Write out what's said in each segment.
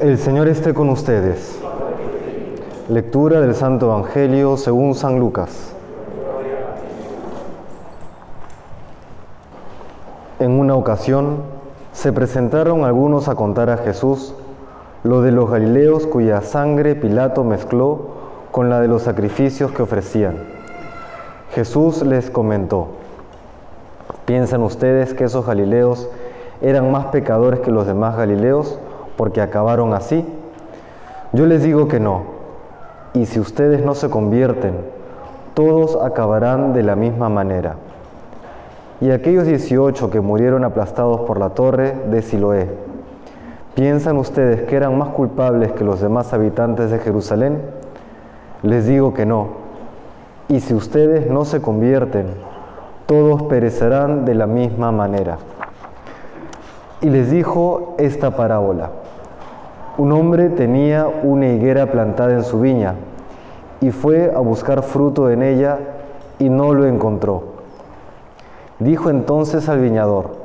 El Señor esté con ustedes. Lectura del Santo Evangelio según San Lucas. En una ocasión se presentaron algunos a contar a Jesús lo de los galileos cuya sangre Pilato mezcló con la de los sacrificios que ofrecían. Jesús les comentó, ¿piensan ustedes que esos galileos eran más pecadores que los demás galileos porque acabaron así? Yo les digo que no. Y si ustedes no se convierten, todos acabarán de la misma manera. Y aquellos 18 que murieron aplastados por la torre de Siloé, ¿piensan ustedes que eran más culpables que los demás habitantes de Jerusalén? Les digo que no. Y si ustedes no se convierten, todos perecerán de la misma manera. Y les dijo esta parábola. Un hombre tenía una higuera plantada en su viña y fue a buscar fruto en ella y no lo encontró. Dijo entonces al viñador,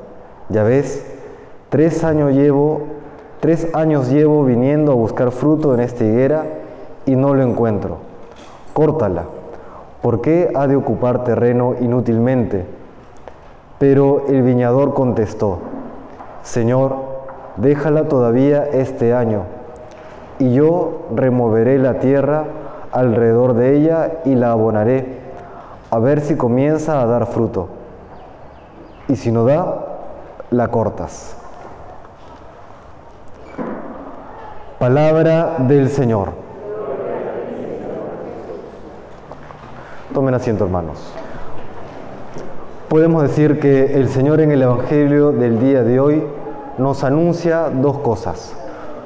ya ves, tres años llevo, tres años llevo viniendo a buscar fruto en esta higuera y no lo encuentro. Córtala. ¿Por qué ha de ocupar terreno inútilmente? Pero el viñador contestó, Señor, déjala todavía este año, y yo removeré la tierra alrededor de ella y la abonaré, a ver si comienza a dar fruto. Y si no da, la cortas. Palabra del Señor. Tomen asiento, hermanos. Podemos decir que el Señor en el Evangelio del día de hoy nos anuncia dos cosas.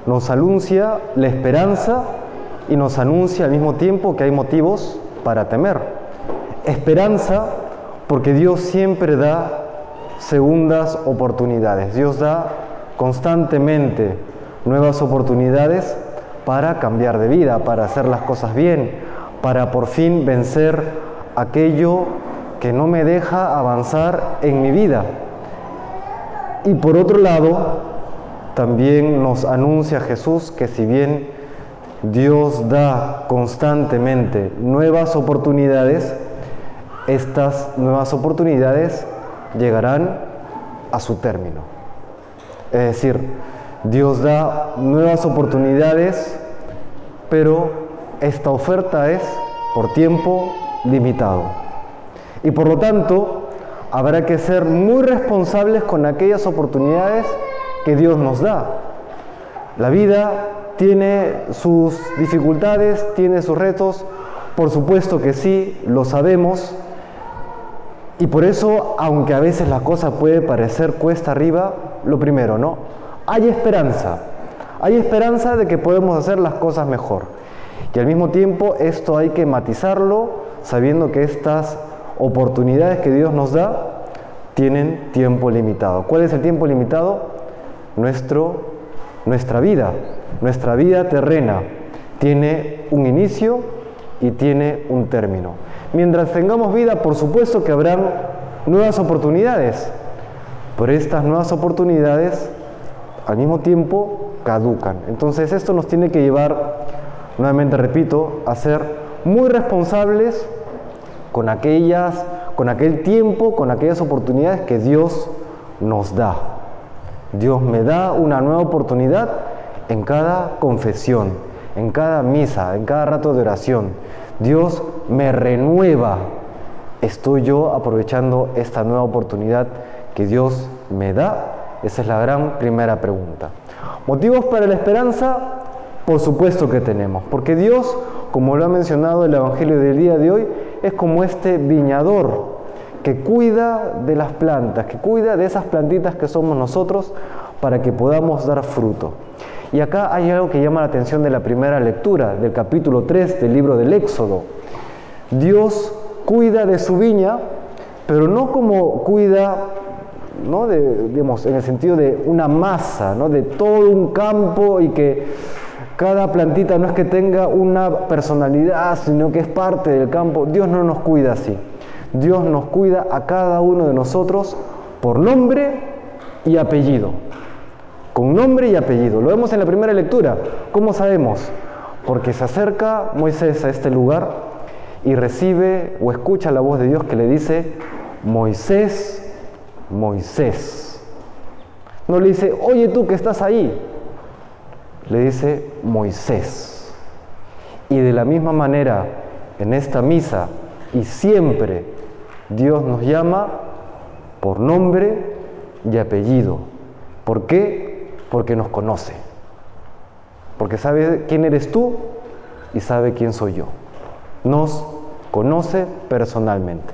Nos anuncia la esperanza y nos anuncia al mismo tiempo que hay motivos para temer. Esperanza porque Dios siempre da segundas oportunidades. Dios da constantemente nuevas oportunidades para cambiar de vida, para hacer las cosas bien, para por fin vencer aquello que no me deja avanzar en mi vida. Y por otro lado, también nos anuncia Jesús que si bien Dios da constantemente nuevas oportunidades, estas nuevas oportunidades llegarán a su término. Es decir, Dios da nuevas oportunidades, pero esta oferta es por tiempo limitado. Y por lo tanto, habrá que ser muy responsables con aquellas oportunidades que Dios nos da. La vida tiene sus dificultades, tiene sus retos, por supuesto que sí, lo sabemos, y por eso, aunque a veces la cosa puede parecer cuesta arriba, lo primero, ¿no? Hay esperanza. Hay esperanza de que podemos hacer las cosas mejor. Y al mismo tiempo esto hay que matizarlo sabiendo que estas oportunidades que Dios nos da tienen tiempo limitado. ¿Cuál es el tiempo limitado? Nuestro, nuestra vida, nuestra vida terrena tiene un inicio y tiene un término. Mientras tengamos vida, por supuesto que habrán nuevas oportunidades, pero estas nuevas oportunidades al mismo tiempo caducan. Entonces esto nos tiene que llevar, nuevamente repito, a ser muy responsables con aquellas, con aquel tiempo, con aquellas oportunidades que Dios nos da. Dios me da una nueva oportunidad en cada confesión, en cada misa, en cada rato de oración. Dios me renueva. ¿Estoy yo aprovechando esta nueva oportunidad que Dios me da? Esa es la gran primera pregunta. ¿Motivos para la esperanza? Por supuesto que tenemos, porque Dios, como lo ha mencionado el Evangelio del día de hoy, es como este viñador que cuida de las plantas, que cuida de esas plantitas que somos nosotros para que podamos dar fruto. Y acá hay algo que llama la atención de la primera lectura, del capítulo 3 del libro del Éxodo. Dios cuida de su viña, pero no como cuida, ¿no? De, digamos, en el sentido de una masa, ¿no? de todo un campo y que cada plantita no es que tenga una personalidad, sino que es parte del campo. Dios no nos cuida así. Dios nos cuida a cada uno de nosotros por nombre y apellido. con nombre y apellido. Lo vemos en la primera lectura. ¿Cómo sabemos? Porque se acerca Moisés a este lugar y recibe o escucha la voz de Dios que le dice, Moisés, Moisés. No le dice, oye tú que estás ahí. Le dice, Moisés. Y de la misma manera, en esta misa y siempre, Dios nos llama por nombre y apellido. ¿Por qué? porque nos conoce, porque sabe quién eres tú y sabe quién soy yo. Nos conoce personalmente.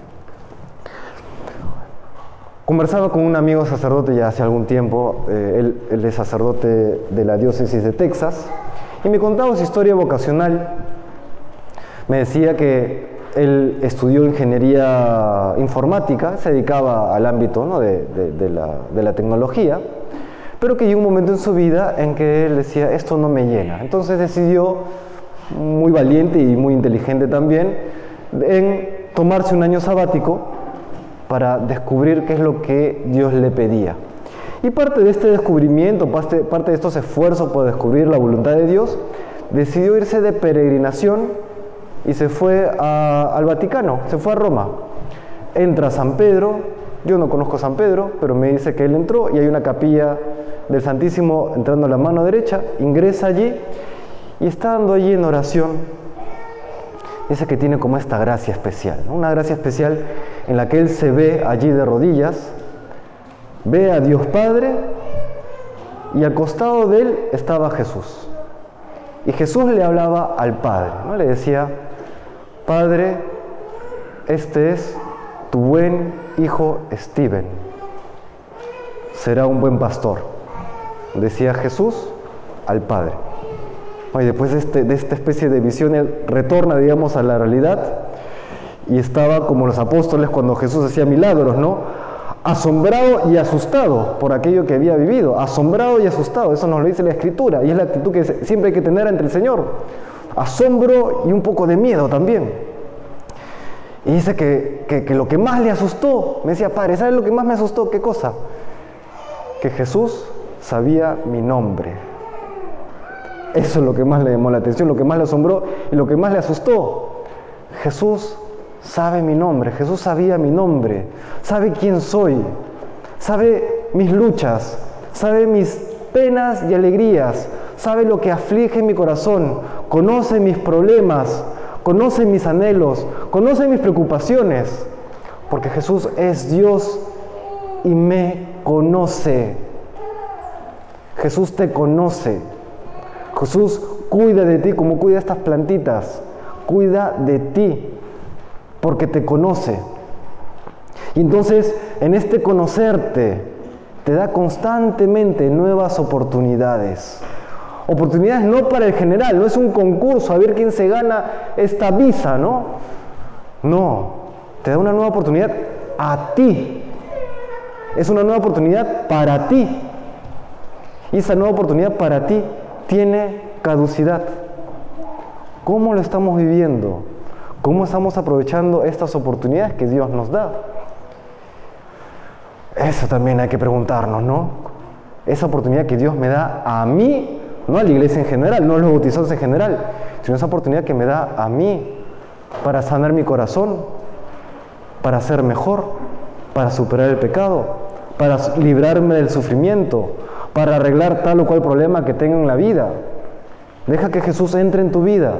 Conversaba con un amigo sacerdote ya hace algún tiempo, eh, él, es sacerdote de la diócesis de Texas, y me contaba su historia vocacional. Me decía que él estudió ingeniería informática, se dedicaba al ámbito la, de la tecnología, pero que llegó un momento en su vida en que él decía, esto no me llena. Entonces decidió, muy valiente y muy inteligente también, en tomarse un año sabático para descubrir qué es lo que Dios le pedía. Y parte de este descubrimiento, parte, de estos esfuerzos por descubrir la voluntad de Dios, decidió irse de peregrinación y se fue al Vaticano, se fue a Roma. Entra a San Pedro, yo no conozco San Pedro, pero me dice que él entró y hay una capilla del Santísimo entrando a la mano derecha, ingresa allí y estando allí en oración, dice que tiene como esta gracia especial, una gracia especial en la que él se ve allí de rodillas, ve a Dios Padre y al costado de él estaba Jesús. Y Jesús le hablaba al Padre, ¿no? le decía, Padre, este es tu buen hijo Steven, será un buen pastor decía Jesús al Padre. Y después de, este, de esta especie de visión, retorna, digamos, a la realidad y estaba como los apóstoles cuando Jesús hacía milagros, ¿no? Asombrado y asustado por aquello que había vivido, asombrado y asustado, eso nos lo dice la Escritura y es la actitud que siempre hay que tener ante el Señor. Asombro y un poco de miedo también. Y dice que, que, que lo que más le asustó, me decía, Padre, ¿sabes lo que más me asustó? ¿Qué cosa? Que Jesús sabía mi nombre. Eso es lo que más le llamó la atención, lo que más le asombró y lo que más le asustó. Jesús sabe mi nombre, Jesús sabía mi nombre, sabe quién soy, sabe mis luchas, sabe mis penas y alegrías, sabe lo que aflige mi corazón, conoce mis problemas, conoce mis anhelos, conoce mis preocupaciones, porque Jesús es Dios y me conoce. Jesús te conoce. Jesús cuida de ti como cuida estas plantitas. Cuida de ti porque te conoce. Y entonces en este conocerte te da constantemente nuevas oportunidades. Oportunidades no para el general, no es un concurso a ver quién se gana esta visa, ¿no? No, te da una nueva oportunidad a ti. Es una nueva oportunidad para ti. Y esa nueva oportunidad para ti tiene caducidad. ¿Cómo lo estamos viviendo? ¿Cómo estamos aprovechando estas oportunidades que Dios nos da? Eso también hay que preguntarnos, ¿no? Esa oportunidad que Dios me da a mí, no a la iglesia en general, no a los bautizados en general, sino esa oportunidad que me da a mí para sanar mi corazón, para ser mejor, para superar el pecado, para librarme del sufrimiento, para arreglar tal o cual problema que tenga en la vida. Deja que Jesús entre en tu vida.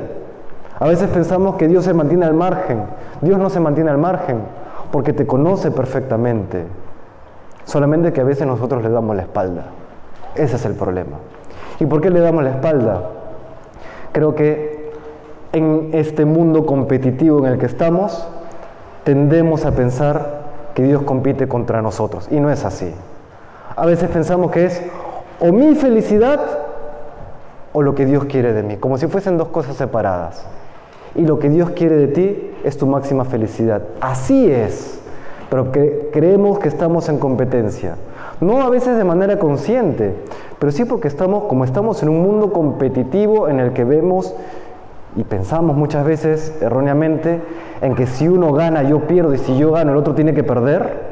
A veces pensamos que Dios se mantiene al margen. Dios no se mantiene al margen porque te conoce perfectamente. Solamente que a veces nosotros le damos la espalda. Ese es el problema. ¿Y por qué le damos la espalda? Creo que en este mundo competitivo en el que estamos, tendemos a pensar que Dios compite contra nosotros. Y no es así. A veces pensamos que es o mi felicidad o lo que Dios quiere de mí, como si fuesen dos cosas separadas. Y lo que Dios quiere de ti es tu máxima felicidad. Así es, pero que creemos que estamos en competencia. No a veces de manera consciente, pero sí porque estamos, como estamos en un mundo competitivo en el que vemos y pensamos muchas veces erróneamente en que si uno gana yo pierdo y si yo gano el otro tiene que perder,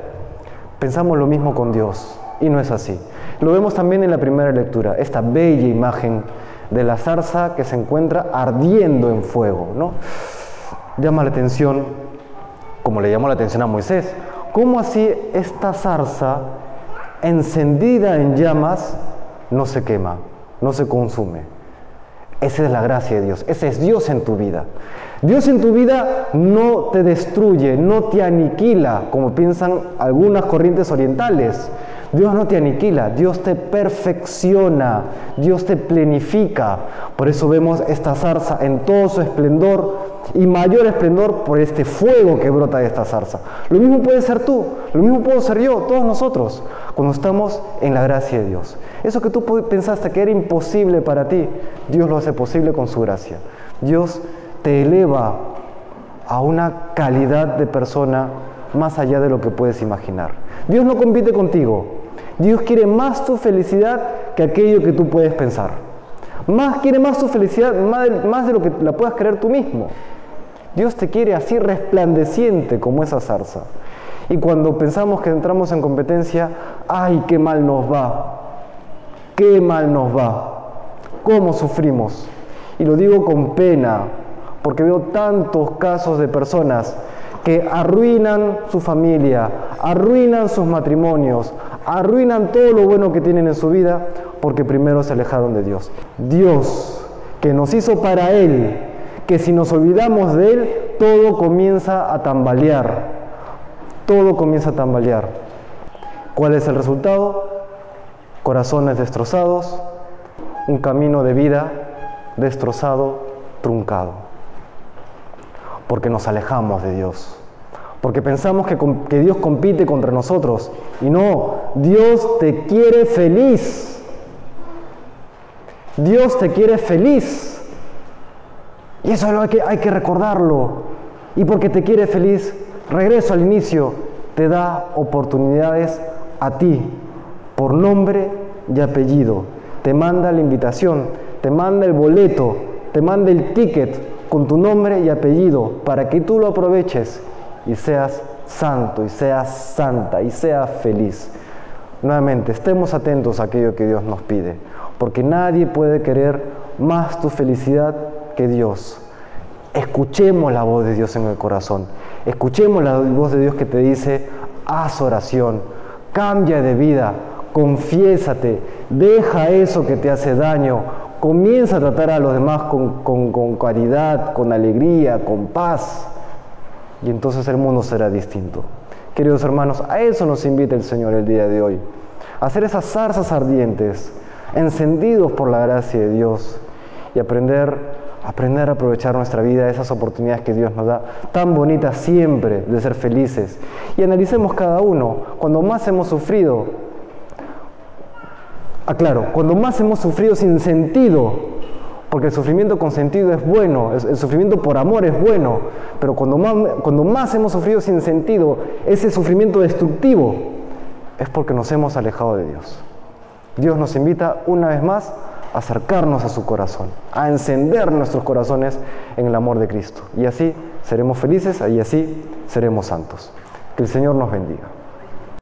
pensamos lo mismo con Dios y no es así. Lo vemos también en la primera lectura, esta bella imagen de la zarza que se encuentra ardiendo en fuego. ¿no? Llama la atención, como le llamó la atención a Moisés, cómo así esta zarza encendida en llamas no se quema, no se consume. Esa es la gracia de Dios, ese es Dios en tu vida. Dios en tu vida no te destruye, no te aniquila, como piensan algunas corrientes orientales. Dios no te aniquila, Dios te perfecciona, Dios te plenifica. Por eso vemos esta zarza en todo su esplendor y mayor esplendor por este fuego que brota de esta zarza. Lo mismo puede ser tú, lo mismo puedo ser yo, todos nosotros, cuando estamos en la gracia de Dios. Eso que tú pensaste que era imposible para ti, Dios lo hace posible con su gracia. Dios te eleva a una calidad de persona más allá de lo que puedes imaginar. Dios no compite contigo, Dios quiere más tu felicidad que aquello que tú puedes pensar. Más quiere más tu felicidad, más de, lo que la puedas creer tú mismo. Dios te quiere así resplandeciente como esa zarza. Y cuando pensamos que entramos en competencia, ay, qué mal nos va, qué mal nos va, cómo sufrimos. Y lo digo con pena, porque veo tantos casos de personas que arruinan su familia, arruinan sus matrimonios, arruinan todo lo bueno que tienen en su vida porque primero se alejaron de Dios. Dios, que nos hizo para Él, que si nos olvidamos de Él, todo comienza a tambalear. Todo comienza a tambalear. ¿Cuál es el resultado? Corazones destrozados, un camino de vida destrozado, truncado. Porque nos alejamos de Dios porque pensamos que, Dios compite contra nosotros. Y no, Dios te quiere feliz. Dios te quiere feliz. Y eso hay que, hay que recordarlo. Y porque te quiere feliz, regreso al inicio, te da oportunidades a ti, por nombre y apellido. Te manda la invitación, te manda el boleto, te manda el ticket con tu nombre y apellido para que tú lo aproveches y seas santo y seas santa y seas feliz. Nuevamente, estemos atentos a aquello que Dios nos pide, porque nadie puede querer más tu felicidad que Dios. Escuchemos la voz de Dios en el corazón. Escuchemos la voz de Dios que te dice, haz oración, cambia de vida, confiésate, deja eso que te hace daño, comienza a tratar a los demás con, con, con caridad, con alegría, con paz y entonces el mundo será distinto. Queridos hermanos, a eso nos invita el Señor el día de hoy, a hacer esas zarzas ardientes, encendidos por la gracia de Dios y aprender, aprender a aprovechar nuestra vida, esas oportunidades que Dios nos da, tan bonitas siempre de ser felices. Y analicemos cada uno, cuando más hemos sufrido, aclaro, cuando más hemos sufrido sin sentido, porque el sufrimiento con sentido es bueno, el sufrimiento por amor es bueno, pero cuando más, cuando más hemos sufrido sin sentido, ese sufrimiento destructivo, es porque nos hemos alejado de Dios. Dios nos invita una vez más a acercarnos a su corazón, a encender nuestros corazones en el amor de Cristo. Y así seremos felices y así seremos santos. Que el Señor nos bendiga.